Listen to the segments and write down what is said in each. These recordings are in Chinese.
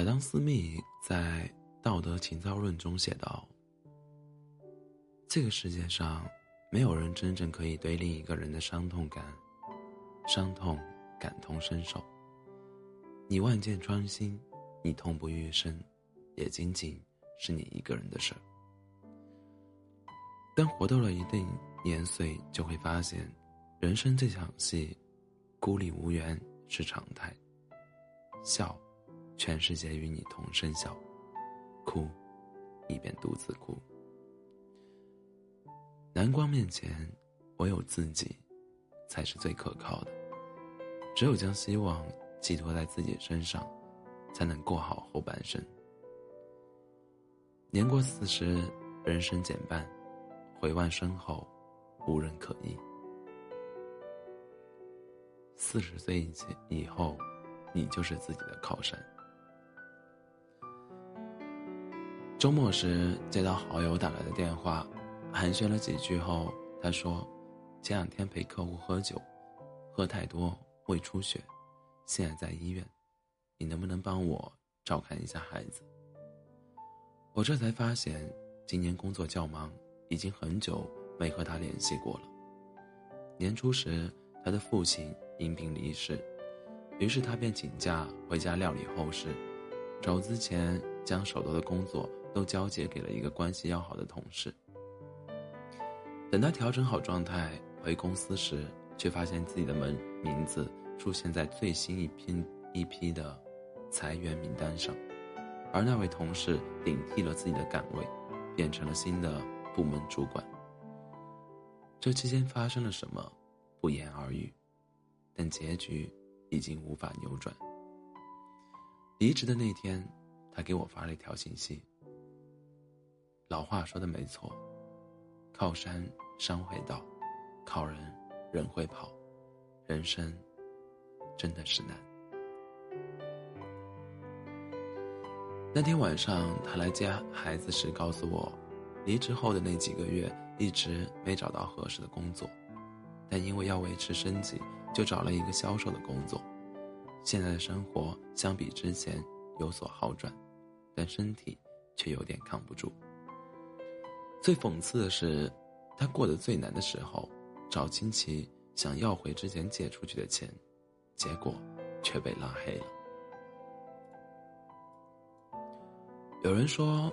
亚当·斯密在《道德情操论》中写道：“这个世界上，没有人真正可以对另一个人的伤痛感、伤痛感同身受。你万箭穿心，你痛不欲生，也仅仅是你一个人的事儿。当活到了一定年岁，就会发现，人生这场戏，孤立无援是常态。笑。”全世界与你同声笑，哭，你便独自哭。难关面前，唯有自己，才是最可靠的。只有将希望寄托在自己身上，才能过好后半生。年过四十，人生减半，回望身后，无人可依。四十岁以前以后，你就是自己的靠山。周末时接到好友打来的电话，寒暄了几句后，他说：“前两天陪客户喝酒，喝太多胃出血，现在在医院，你能不能帮我照看一下孩子？”我这才发现，今年工作较忙，已经很久没和他联系过了。年初时，他的父亲因病离世，于是他便请假回家料理后事，走之前将手头的工作。都交接给了一个关系要好的同事。等他调整好状态回公司时，却发现自己的门名字出现在最新一批一批的裁员名单上，而那位同事顶替了自己的岗位，变成了新的部门主管。这期间发生了什么，不言而喻，但结局已经无法扭转。离职的那天，他给我发了一条信息。老话说的没错，靠山山会倒，靠人人会跑，人生真的是难。那天晚上他来接孩子时告诉我，离职后的那几个月一直没找到合适的工作，但因为要维持生计，就找了一个销售的工作。现在的生活相比之前有所好转，但身体却有点扛不住。最讽刺的是，他过得最难的时候，找亲戚想要回之前借出去的钱，结果却被拉黑了。有人说，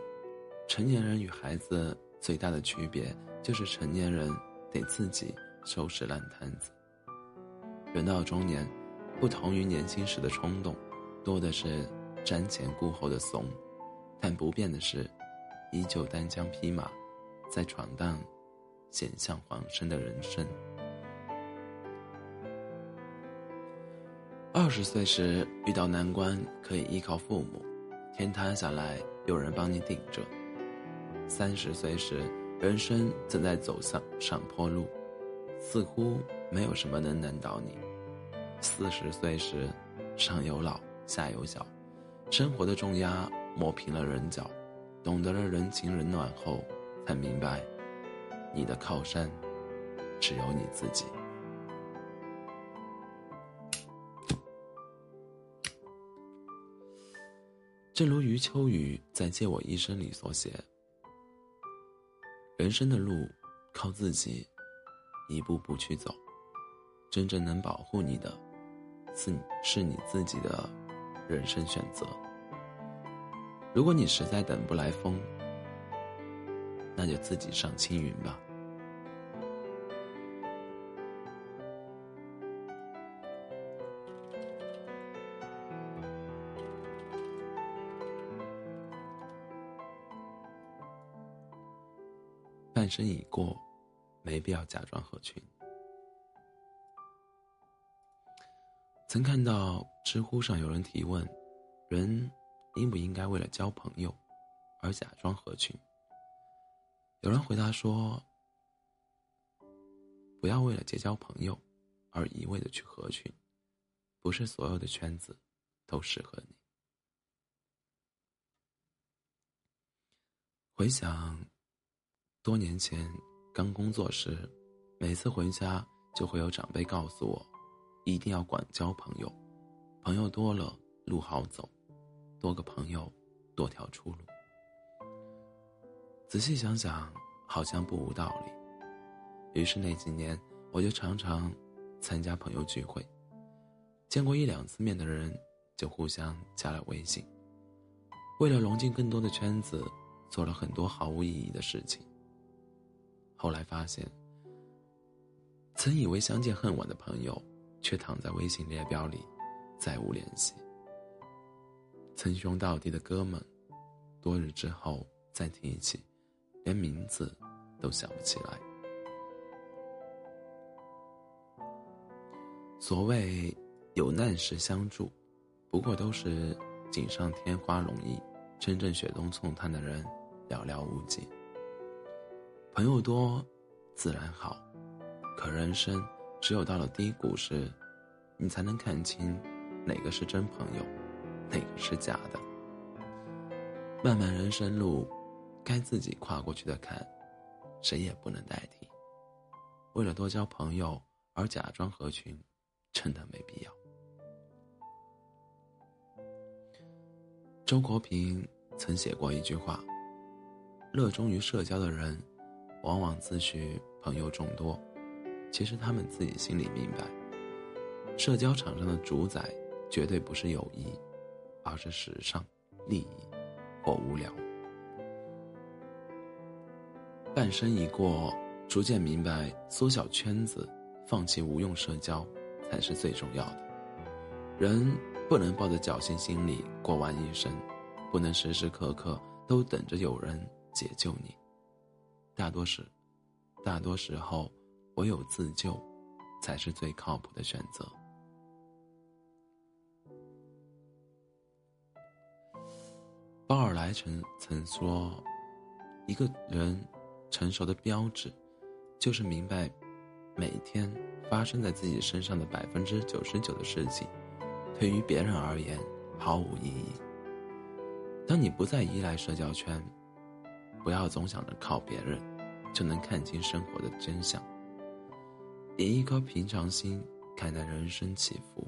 成年人与孩子最大的区别就是成年人得自己收拾烂摊子。人到中年，不同于年轻时的冲动，多的是瞻前顾后的怂，但不变的是，依旧单枪匹马。在闯荡险象环生的人生。二十岁时遇到难关，可以依靠父母，天塌下来有人帮你顶着；三十岁时，人生正在走向上坡路，似乎没有什么能难倒你；四十岁时，上有老下有小，生活的重压磨平了棱角，懂得了人情冷暖后。才明白，你的靠山只有你自己。正如余秋雨在《借我一生》里所写：“人生的路靠自己一步步去走，真正能保护你的，是是你自己的人生选择。如果你实在等不来风。”那就自己上青云吧。半生已过，没必要假装合群。曾看到知乎上有人提问：人应不应该为了交朋友而假装合群？有人回答说：“不要为了结交朋友而一味的去合群，不是所有的圈子都适合你。”回想多年前刚工作时，每次回家就会有长辈告诉我，一定要管交朋友，朋友多了路好走，多个朋友，多条出路。仔细想想，好像不无道理。于是那几年，我就常常参加朋友聚会，见过一两次面的人就互相加了微信。为了融进更多的圈子，做了很多毫无意义的事情。后来发现，曾以为相见恨晚的朋友，却躺在微信列表里，再无联系。称兄道弟的哥们，多日之后再提起，连名字都想不起来。所谓有难时相助，不过都是锦上添花容易，真正雪中送炭的人寥寥无几。朋友多，自然好，可人生只有到了低谷时，你才能看清哪个是真朋友，哪个是假的。漫漫人生路，该自己跨过去的坎，谁也不能代替。为了多交朋友而假装合群，真的没必要。周国平曾写过一句话：“热衷于社交的人。”往往自诩朋友众多，其实他们自己心里明白，社交场上的主宰绝对不是友谊，而是时尚、利益或无聊。半生已过，逐渐明白，缩小圈子，放弃无用社交，才是最重要的。人不能抱着侥幸心理过完一生，不能时时刻刻都等着有人解救你。大多时，大多时候，唯有自救，才是最靠谱的选择。鲍尔莱曾曾说：“一个人成熟的标志，就是明白，每天发生在自己身上的百分之九十九的事情，对于别人而言毫无意义。当你不再依赖社交圈。”不要总想着靠别人，就能看清生活的真相。以一颗平常心看待人生起伏。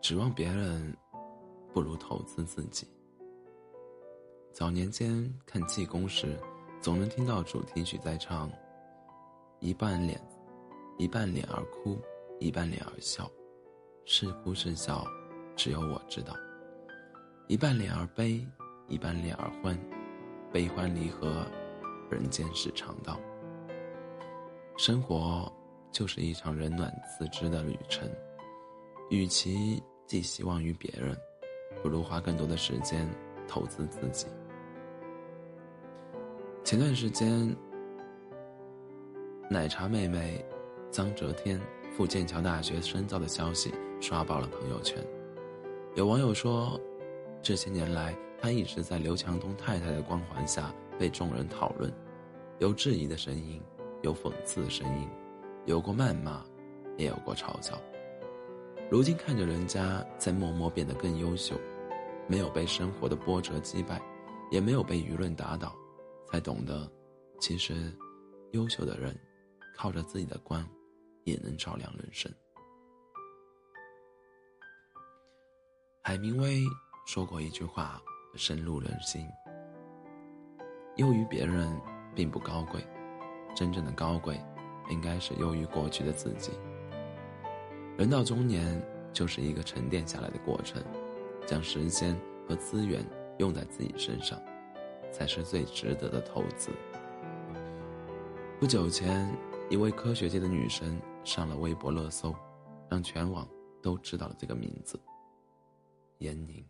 指望别人，不如投资自己。早年间看济公时，总能听到主题曲在唱：“一半脸，一半脸而哭，一半脸而笑，是哭是笑，只有我知道。”一半脸而悲，一半脸而欢，悲欢离合，人间是常道。生活就是一场冷暖自知的旅程，与其寄希望于别人，不如花更多的时间投资自己。前段时间，奶茶妹妹臧哲天赴剑桥大学深造的消息刷爆了朋友圈，有网友说。这些年来，他一直在刘强东太太的光环下被众人讨论，有质疑的声音，有讽刺的声音，有过谩骂，也有过嘲笑。如今看着人家在默默变得更优秀，没有被生活的波折击败，也没有被舆论打倒，才懂得，其实，优秀的人，靠着自己的光，也能照亮人生。海明威。说过一句话，深入人心。优于别人并不高贵，真正的高贵，应该是优于过去的自己。人到中年，就是一个沉淀下来的过程，将时间和资源用在自己身上，才是最值得的投资。不久前，一位科学界的女神上了微博热搜，让全网都知道了这个名字——闫宁。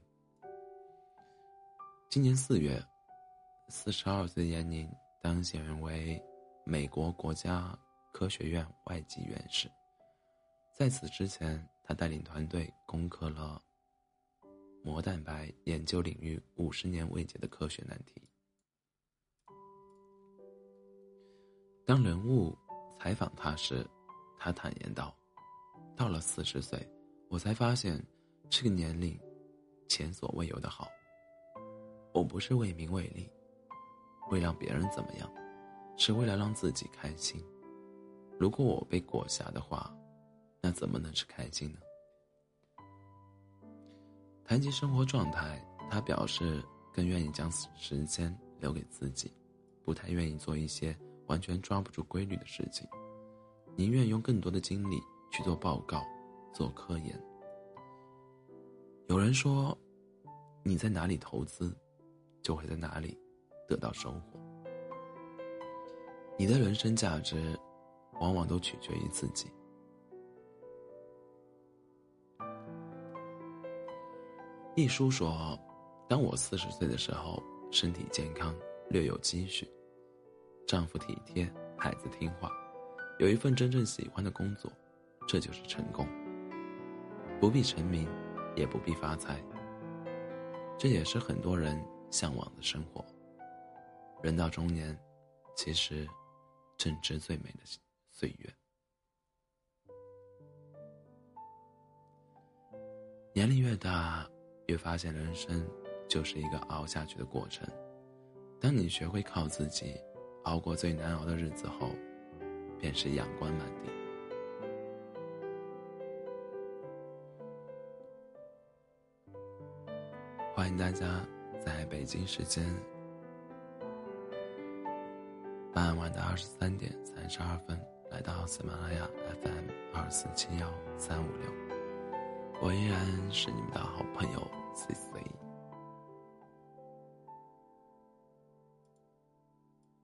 今年四月，四十二岁的闫宁当选为美国国家科学院外籍院士。在此之前，他带领团队攻克了膜蛋白研究领域五十年未解的科学难题。当人物采访他时，他坦言道：“到了四十岁，我才发现，这个年龄，前所未有的好。”我不是为名为利，为让别人怎么样，是为了让自己开心。如果我被裹挟的话，那怎么能是开心呢？谈及生活状态，他表示更愿意将时间留给自己，不太愿意做一些完全抓不住规律的事情，宁愿用更多的精力去做报告、做科研。有人说，你在哪里投资，就会在哪里得到收获。你的人生价值，往往都取决于自己。一书说，当我四十岁的时候，身体健康，略有积蓄，丈夫体贴，孩子听话，有一份真正喜欢的工作，这就是成功。不必成名，也不必发财。这也是很多人向往的生活。人到中年，其实正值最美的岁月。年龄越大。越发现人生就是一个熬下去的过程。当你学会靠自己熬过最难熬的日子后，便是阳光满地。欢迎大家在北京时间傍晚的二十三点三十二分来到喜马拉雅 FM 二四七幺三五六。我依然是你们的好朋友 C C。